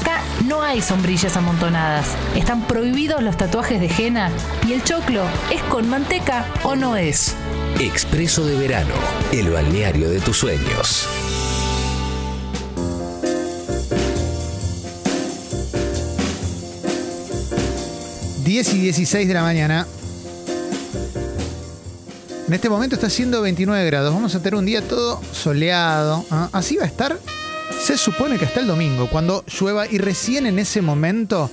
Acá no hay sombrillas amontonadas. Están prohibidos los tatuajes de henna y el choclo es con manteca o no es. Expreso de verano, el balneario de tus sueños. 10 y 16 de la mañana. En este momento está haciendo 29 grados. Vamos a tener un día todo soleado. ¿ah? Así va a estar. Se supone que hasta el domingo, cuando llueva y recién en ese momento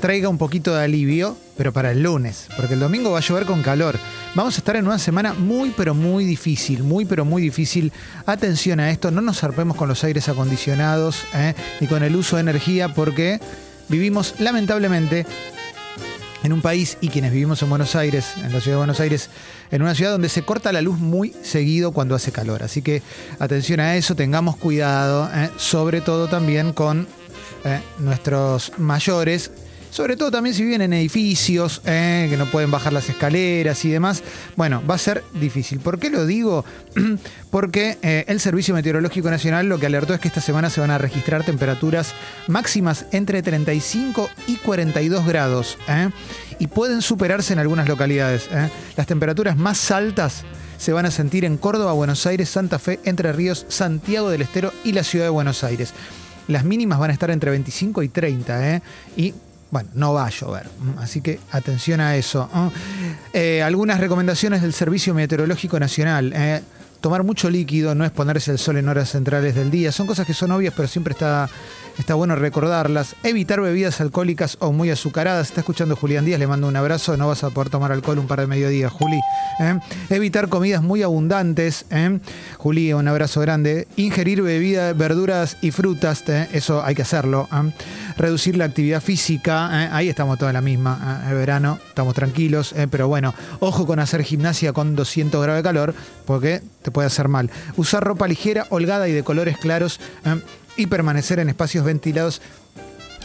traiga un poquito de alivio, pero para el lunes, porque el domingo va a llover con calor. Vamos a estar en una semana muy, pero muy difícil, muy, pero muy difícil. Atención a esto, no nos zarpemos con los aires acondicionados ¿eh? ni con el uso de energía, porque vivimos lamentablemente en un país y quienes vivimos en Buenos Aires, en la ciudad de Buenos Aires, en una ciudad donde se corta la luz muy seguido cuando hace calor. Así que atención a eso, tengamos cuidado, ¿eh? sobre todo también con ¿eh? nuestros mayores sobre todo también si viven en edificios, eh, que no pueden bajar las escaleras y demás. Bueno, va a ser difícil. ¿Por qué lo digo? Porque eh, el Servicio Meteorológico Nacional lo que alertó es que esta semana se van a registrar temperaturas máximas entre 35 y 42 grados. Eh, y pueden superarse en algunas localidades. Las temperaturas más altas se van a sentir en Córdoba, Buenos Aires, Santa Fe, Entre Ríos, Santiago del Estero y la ciudad de Buenos Aires. Las mínimas van a estar entre 25 y 30, ¿eh? Y bueno, no va a llover. Así que atención a eso. Eh, algunas recomendaciones del Servicio Meteorológico Nacional. Eh, tomar mucho líquido, no exponerse al sol en horas centrales del día. Son cosas que son obvias, pero siempre está está bueno recordarlas. Evitar bebidas alcohólicas o muy azucaradas. Está escuchando Julián Díaz, le mando un abrazo. No vas a poder tomar alcohol un par de mediodía, Juli. ¿eh? Evitar comidas muy abundantes. Juli, un abrazo grande. Ingerir bebidas, verduras y frutas. Eso hay que hacerlo. Reducir la actividad física. Ahí estamos toda la misma. El verano, estamos tranquilos. Pero bueno, ojo con hacer gimnasia con 200 grados de calor, porque te puede hacer mal. Usar ropa ligera, holgada y de colores claros y permanecer en espacios ventilados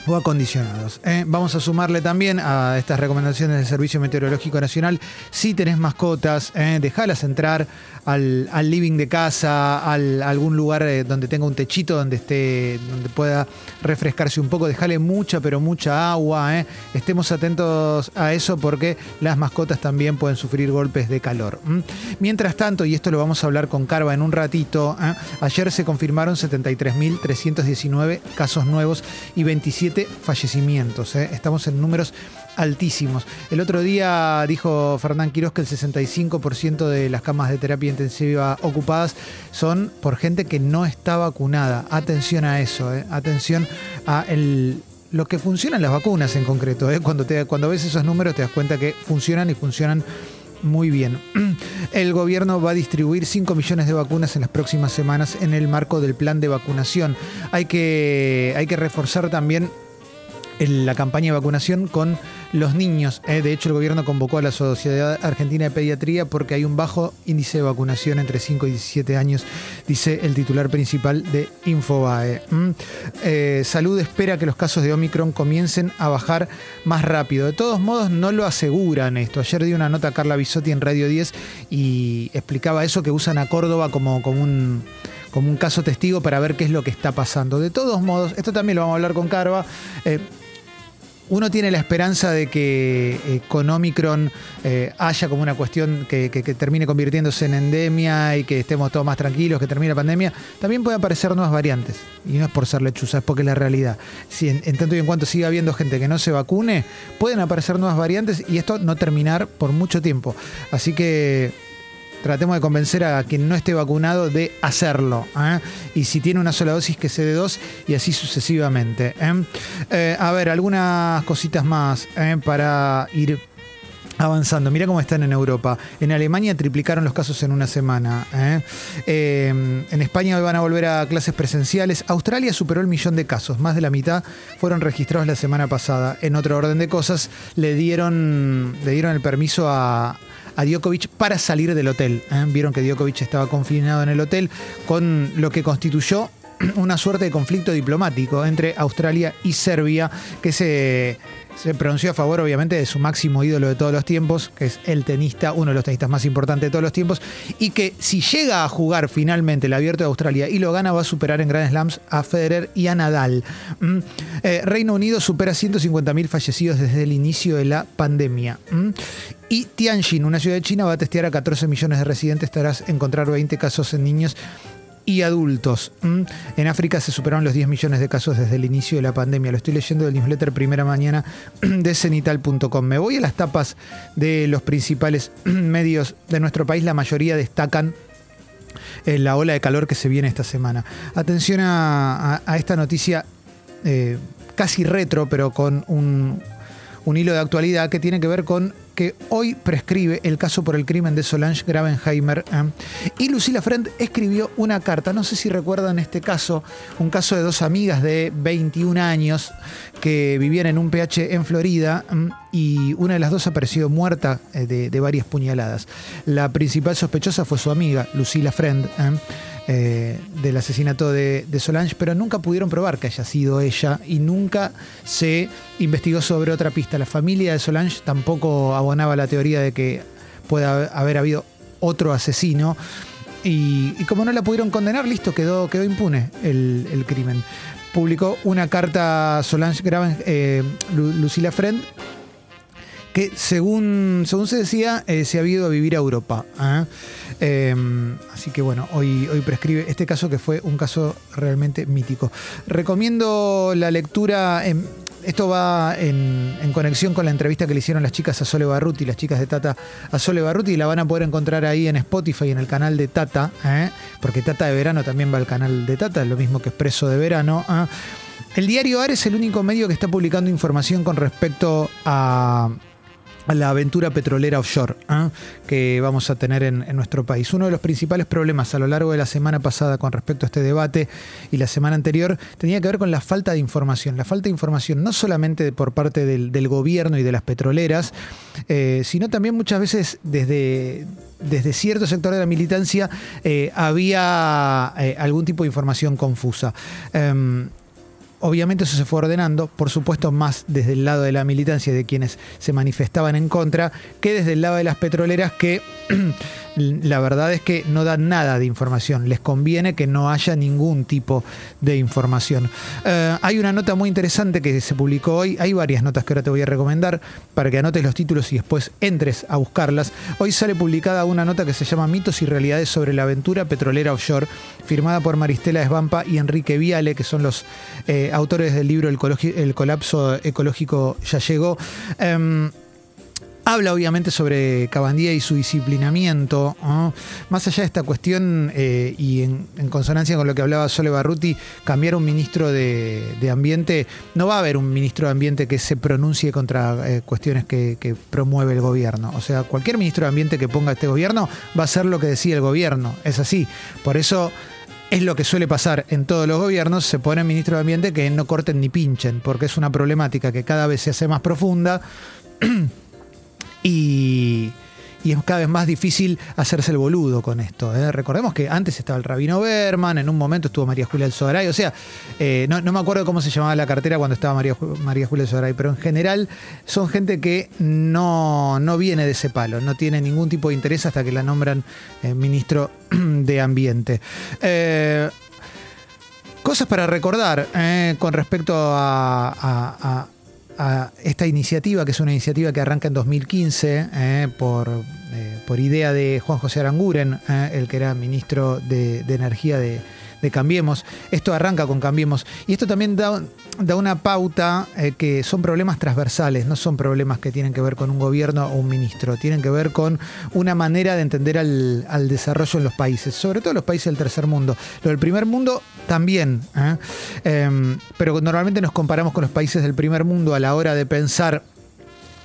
o acondicionados. ¿eh? Vamos a sumarle también a estas recomendaciones del Servicio Meteorológico Nacional, si tenés mascotas, ¿eh? dejalas entrar al, living de casa, a algún lugar eh, donde tenga un techito donde esté, donde pueda refrescarse un poco, dejale mucha, pero mucha agua. Estemos atentos a eso porque las mascotas también pueden sufrir golpes de calor. Mientras tanto, y esto lo vamos a hablar con Carva en un ratito, ayer se confirmaron 73.319 casos nuevos y 27 fallecimientos. ¿eh? Estamos en números altísimos. El otro día dijo Fernán Quiroz que el 65% de las camas de terapia intensiva ocupadas son por gente que no está vacunada. Atención a eso, ¿eh? atención a lo que funcionan las vacunas en concreto. ¿eh? Cuando ves esos números te das cuenta que funcionan y funcionan muy bien. El gobierno va a distribuir 5 millones de vacunas en las próximas semanas en el marco del plan de vacunación. Hay que, hay que reforzar también la campaña de vacunación con los niños. Eh, de hecho, el gobierno convocó a la Sociedad Argentina de Pediatría porque hay un bajo índice de vacunación entre 5 y 17 años, dice el titular principal de Infobae. Eh, Salud espera que los casos de Omicron comiencen a bajar más rápido. De todos modos, no lo aseguran esto. Ayer di una nota a Carla Bisotti en Radio 10 y explicaba eso que usan a Córdoba como, como un como un caso testigo para ver qué es lo que está pasando. De todos modos, esto también lo vamos a hablar con Carva. Eh, uno tiene la esperanza de que eh, con Omicron eh, haya como una cuestión que, termine convirtiéndose en endemia y que estemos todos más tranquilos, que termine la pandemia. También pueden aparecer nuevas variantes. Y no es por ser lechuza, es porque es la realidad. Si en, tanto y en cuanto siga habiendo gente que no se vacune, pueden aparecer nuevas variantes y esto no terminar por mucho tiempo. Así que tratemos de convencer a quien no esté vacunado de hacerlo. ¿eh? Y si tiene una sola dosis, que se dé dos y así sucesivamente. ¿eh? Eh, a ver, algunas cositas más para ir avanzando. Mira cómo están en Europa. En Alemania triplicaron los casos en una semana. en España van a volver a clases presenciales. Australia superó el millón de casos. Más de la mitad fueron registrados la semana pasada. En otro orden de cosas, le dieron, le dieron el permiso a, a Djokovic para salir del hotel. ¿eh? Vieron que Djokovic estaba confinado en el hotel con lo que constituyó una suerte de conflicto diplomático entre Australia y Serbia que se se pronunció a favor, obviamente, de su máximo ídolo de todos los tiempos, que es el tenista, uno de los tenistas más importantes de todos los tiempos, y que si llega a jugar finalmente el Abierto de Australia y lo gana, va a superar en Grand Slams a Federer y a Nadal. Mm. Eh, Reino Unido supera 150.000 fallecidos desde el inicio de la pandemia. Mm. Y Tianjin, una ciudad de China, va a testear a 14 millones de residentes tras encontrar 20 casos en niños y adultos. Mm. En África se superaron los 10 millones de casos desde el inicio de la pandemia. Lo estoy leyendo del newsletter primera mañana de cenital.com. Me voy a las tapas de los principales medios de nuestro país. La mayoría destacan eh, la ola de calor que se viene esta semana. Atención a, esta noticia eh, casi retro, pero con un, un hilo de actualidad que tiene que ver con que hoy prescribe el caso por el crimen de Solange Gravenheimer. ¿eh? Y Lucila Friend escribió una carta, no sé si recuerdan este caso, un caso de dos amigas de 21 años que vivían en un PH en Florida y una de las dos apareció muerta eh, de, varias puñaladas. La principal sospechosa fue su amiga, Lucila Friend. ¿Eh? Del asesinato de, Solange, pero nunca pudieron probar que haya sido ella y nunca se investigó sobre otra pista. La familia de Solange tampoco abonaba la teoría de que pueda haber habido otro asesino. Y, como no la pudieron condenar, listo, quedó, quedó impune el, crimen. Publicó una carta Solange Graven, eh, Lucila Friend, que según, según se decía, eh, se había ido a vivir a Europa. Em, así que bueno, hoy, hoy prescribe este caso que fue un caso realmente mítico. Recomiendo la lectura. esto va en, conexión con la entrevista que le hicieron las chicas a Sole Barruti, las chicas de Tata a Sole Barruti, la van a poder encontrar ahí en Spotify, en el canal de Tata, ¿eh? porque Tata de Verano también va al canal de Tata, lo mismo que Expreso de Verano. ¿eh? El diario AR es el único medio que está publicando información con respecto a la aventura petrolera offshore ¿ah? que vamos a tener en, nuestro país. Uno de los principales problemas a lo largo de la semana pasada con respecto a este debate y la semana anterior tenía que ver con la falta de información. La falta de información no solamente por parte del, gobierno y de las petroleras, eh, sino también muchas veces desde, desde cierto sector de la militancia eh, había eh, algún tipo de información confusa. Em, Obviamente eso se fue ordenando, por supuesto más desde el lado de la militancia de quienes se manifestaban en contra, que desde el lado de las petroleras que la verdad es que no dan nada de información. Les conviene que no haya ningún tipo de información. Eh, hay una nota muy interesante que se publicó hoy. Hay varias notas que ahora te voy a recomendar para que anotes los títulos y después entres a buscarlas. Hoy sale publicada una nota que se llama Mitos y Realidades sobre la aventura petrolera offshore, firmada por Maristela Esbampa y Enrique Viale, que son los eh, autores del libro el, colapso ecológico ya llegó. Em, Habla obviamente sobre Cabandía y su disciplinamiento. Más allá de esta cuestión eh, y en, consonancia con lo que hablaba Sole Barruti, cambiar un ministro de, Ambiente, no va a haber un ministro de Ambiente que se pronuncie contra eh, cuestiones que, promueve el gobierno. O sea, cualquier ministro de Ambiente que ponga este gobierno va a hacer lo que decía el gobierno. Es así. Por eso es lo que suele pasar en todos los gobiernos, se pone ministro de Ambiente que no corten ni pinchen, porque es una problemática que cada vez se hace más profunda. y, es cada vez más difícil hacerse el boludo con esto. ¿eh? Recordemos que antes estaba el Rabino Berman, en un momento estuvo María Julia El o sea, eh, no, me acuerdo cómo se llamaba la cartera cuando estaba María, María Julia El pero en general son gente que no, viene de ese palo, no tiene ningún tipo de interés hasta que la nombran eh, ministro de Ambiente. cosas para recordar con respecto a esta iniciativa, que es una iniciativa que arranca en 2015 eh, por, eh, por idea de Juan José Aranguren, eh, el que era ministro de Energía de, de Cambiemos. Esto arranca con Cambiemos. Y esto también da, da una pauta eh, que son problemas transversales, no son problemas que tienen que ver con un gobierno o un ministro, tienen que ver con una manera de entender al, desarrollo en los países, sobre todo los países del tercer mundo. Lo del primer mundo también, ¿eh? em, pero normalmente nos comparamos con los países del primer mundo a la hora de pensar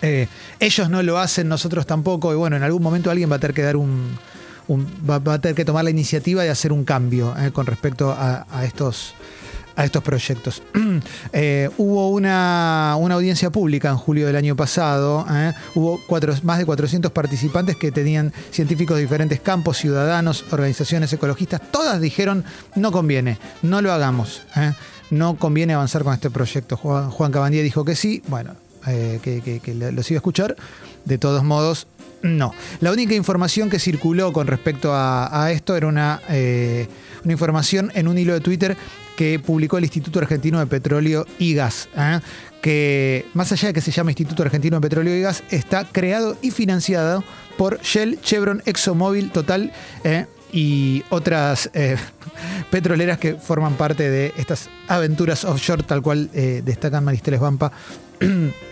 eh, ellos no lo hacen, nosotros tampoco, y bueno, en algún momento alguien va a tener que dar un, va, a tener que tomar la iniciativa de hacer un cambio eh, con respecto a, estos a estos proyectos. Eh, hubo una, una, audiencia pública en julio del año pasado. ¿eh? Hubo cuatro, más de 400 participantes que tenían científicos de diferentes campos, ciudadanos, organizaciones ecologistas. Todas dijeron, no conviene, no lo hagamos. No conviene avanzar con este proyecto. Juan, Juan Cabandía dijo que sí. Bueno, que, que, los iba a escuchar. De todos modos, no. La única información que circuló con respecto a, esto era una, una información en un hilo de Twitter que publicó el Instituto Argentino de Petróleo y Gas, ¿eh? que más allá de que se llama Instituto Argentino de Petróleo y Gas, está creado y financiado por Shell, Chevron, ExxonMobil, Total ¿eh? y otras eh, petroleras que forman parte de estas aventuras offshore, tal cual destacan Maristeles Vampa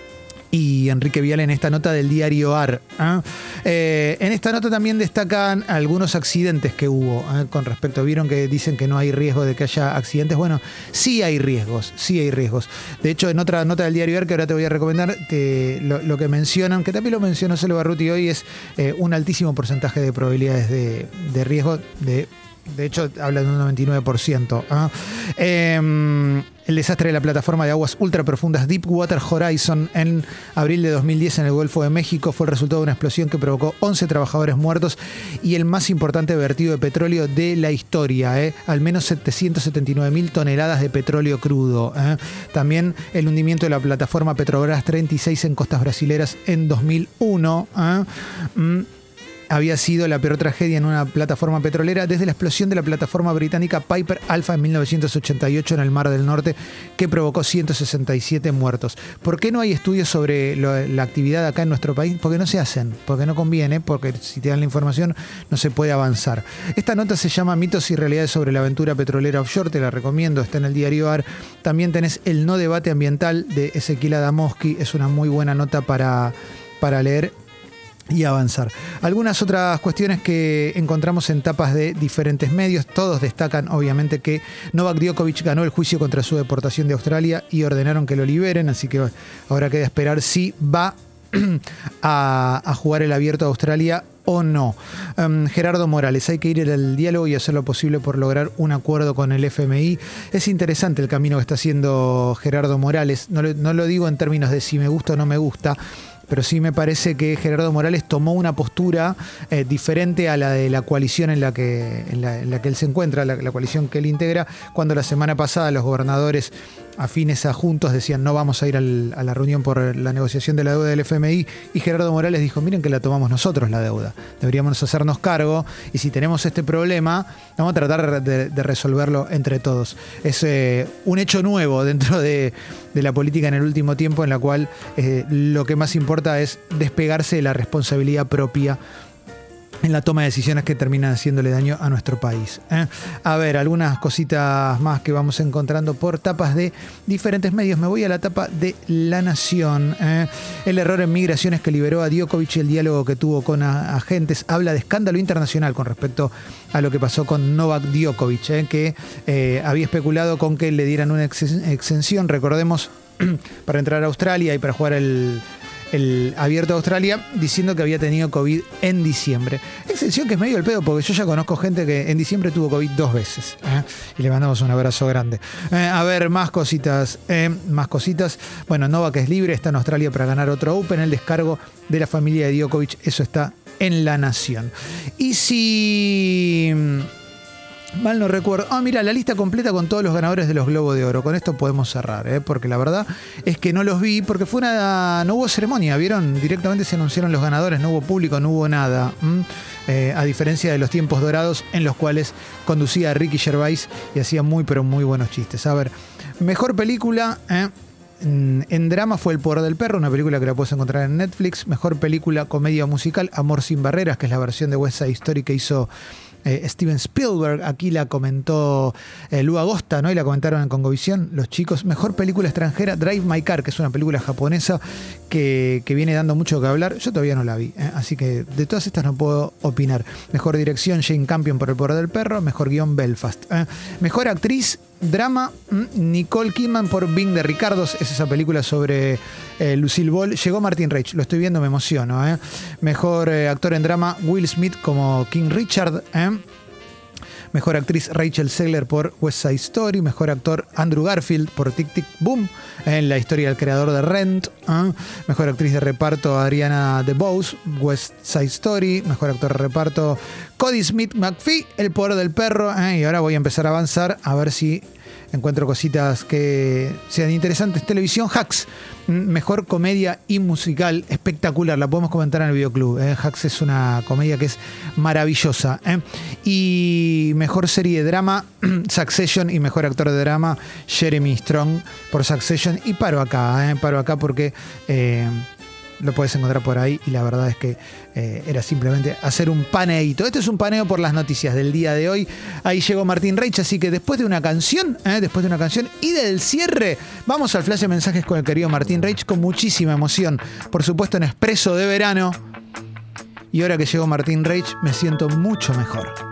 y Enrique Vial en esta nota del diario AR. ¿ah? Eh, en esta nota también destacan algunos accidentes que hubo ¿ah? con respecto. Vieron que dicen que no hay riesgo de que haya accidentes. Bueno, sí hay riesgos, sí hay riesgos. De hecho, en otra nota del diario AR que ahora te voy a recomendar, que lo, que mencionan, que también lo mencionó Solo Barruti hoy, es eh, un altísimo porcentaje de probabilidades de, de riesgo de de hecho, habla de un 99%. ¿ah? Em, el desastre de la plataforma de aguas ultraprofundas Deepwater Horizon en abril de 2010 en el Golfo de México fue el resultado de una explosión que provocó 11 trabajadores muertos y el más importante vertido de petróleo de la historia. ¿eh? Al menos 779 mil toneladas de petróleo crudo. ¿eh? También el hundimiento de la plataforma Petrobras 36 en costas brasileras en 2001 había sido la peor tragedia en una plataforma petrolera desde la explosión de la plataforma británica Piper Alpha en 1988 en el Mar del Norte, que provocó 167 muertos. ¿Por qué no hay estudios sobre la actividad acá en nuestro país? Porque no se hacen, porque no conviene, porque si te dan la información no se puede avanzar. Esta nota se llama Mitos y Realidades sobre la aventura petrolera offshore, te la recomiendo, está en el diario AR. También tenés el no debate ambiental de Ezequiel Adamowski, es una muy buena nota para, para leer y avanzar. Algunas otras cuestiones que encontramos en tapas de diferentes medios, todos destacan obviamente que Novak Djokovic ganó el juicio contra su deportación de Australia y ordenaron que lo liberen, así que ahora queda esperar si va a, jugar el abierto de Australia o no. Em, Gerardo Morales, hay que ir al diálogo y hacer lo posible por lograr un acuerdo con el FMI. Es interesante el camino que está haciendo Gerardo Morales, no no lo digo en términos de si me gusta o no me gusta, pero sí me parece que Gerardo Morales tomó una postura eh, diferente a la de la coalición en la que, en la, que él se encuentra, la, la, coalición que él integra, cuando la semana pasada los gobernadores afines a Juntos decían no vamos a ir a la reunión por la negociación de la deuda del FMI y Gerardo Morales dijo miren que la tomamos nosotros la deuda, deberíamos hacernos cargo y si tenemos este problema vamos a tratar de, resolverlo entre todos. Es eh, un hecho nuevo dentro de, la política en el último tiempo en la cual eh, lo que más importa es despegarse de la responsabilidad propia en la toma de decisiones que terminan haciéndole daño a nuestro país. ¿eh? A ver, algunas cositas más que vamos encontrando por tapas de diferentes medios. Me voy a la tapa de La Nación. ¿eh? El error en migraciones que liberó a Djokovic y el diálogo que tuvo con agentes habla de escándalo internacional con respecto a lo que pasó con Novak Djokovic, ¿eh? que había especulado con que le dieran una exención, recordemos, para entrar a Australia y para jugar el el abierto de Australia, diciendo que había tenido COVID en diciembre. Excepción que es medio el pedo, porque yo ya conozco gente que en diciembre tuvo COVID dos veces. ¿eh? Y le mandamos un abrazo grande. Eh, a ver, más cositas. Eh, más cositas. Bueno, Nova que es libre, está en Australia para ganar otro Open. El descargo de la familia de Djokovic, eso está en La Nación. Y si Mal no recuerdo. Ah, mira, la lista completa con todos los ganadores de los Globos de Oro. Con esto podemos cerrar, ¿eh? porque la verdad es que no los vi, porque fue una. No hubo ceremonia, ¿vieron? Directamente se anunciaron los ganadores, no hubo público, no hubo nada. Eh, a diferencia de los tiempos dorados en los cuales conducía a Ricky Gervais y hacía muy, pero muy buenos chistes. A ver, mejor película. ¿eh? En drama fue El Poder del Perro, una película que la puedes encontrar en Netflix. Mejor película comedia musical, Amor sin Barreras, que es la versión de West Side que hizo eh, Steven Spielberg, aquí la comentó eh, Lu Agosta, ¿no? Y la comentaron en Congovisión, los chicos. Mejor película extranjera, Drive My Car, que es una película japonesa que, viene dando mucho que hablar. Yo todavía no la vi, ¿eh? así que de todas estas no puedo opinar. Mejor dirección, Jane Campion por El Poder del Perro. Mejor guion, Belfast. Mejor actriz, drama, mm, Nicole Kidman por Bing de Ricardos. Es esa película sobre Lucille Ball. Llegó Martin Reich, lo estoy viendo, me emociono. Mejor actor en drama, Will Smith como King Richard. Mejor actriz Rachel Segler por West Side Story. Mejor actor Andrew Garfield por Tic Tic Boom en la historia del creador de Rent. ¿ah? Mejor actriz de reparto Ariana DeBose, West Side Story. Mejor actor de reparto Cody Smith McPhee, El poder del perro. ¿eh? Y ahora voy a empezar a avanzar a ver si encuentro cositas que sean interesantes. Televisión Hacks, mejor comedia y musical, espectacular. La podemos comentar en el videoclub. ¿eh? Hacks es una comedia que es maravillosa. ¿eh? Y mejor serie de drama, Succession. Y mejor actor de drama, Jeremy Strong por Succession. Y paro acá, ¿eh? paro acá porque lo puedes encontrar por ahí y la verdad es que eh, era simplemente hacer un paneito. Este es un paneo por las noticias del día de hoy. Ahí llegó Martín Reich, así que después de una canción, eh, después de una canción y del cierre, vamos al flash de mensajes con el querido Martín Reich con muchísima emoción. Por supuesto en expreso de verano. Y ahora que llegó Martín Reich me siento mucho mejor.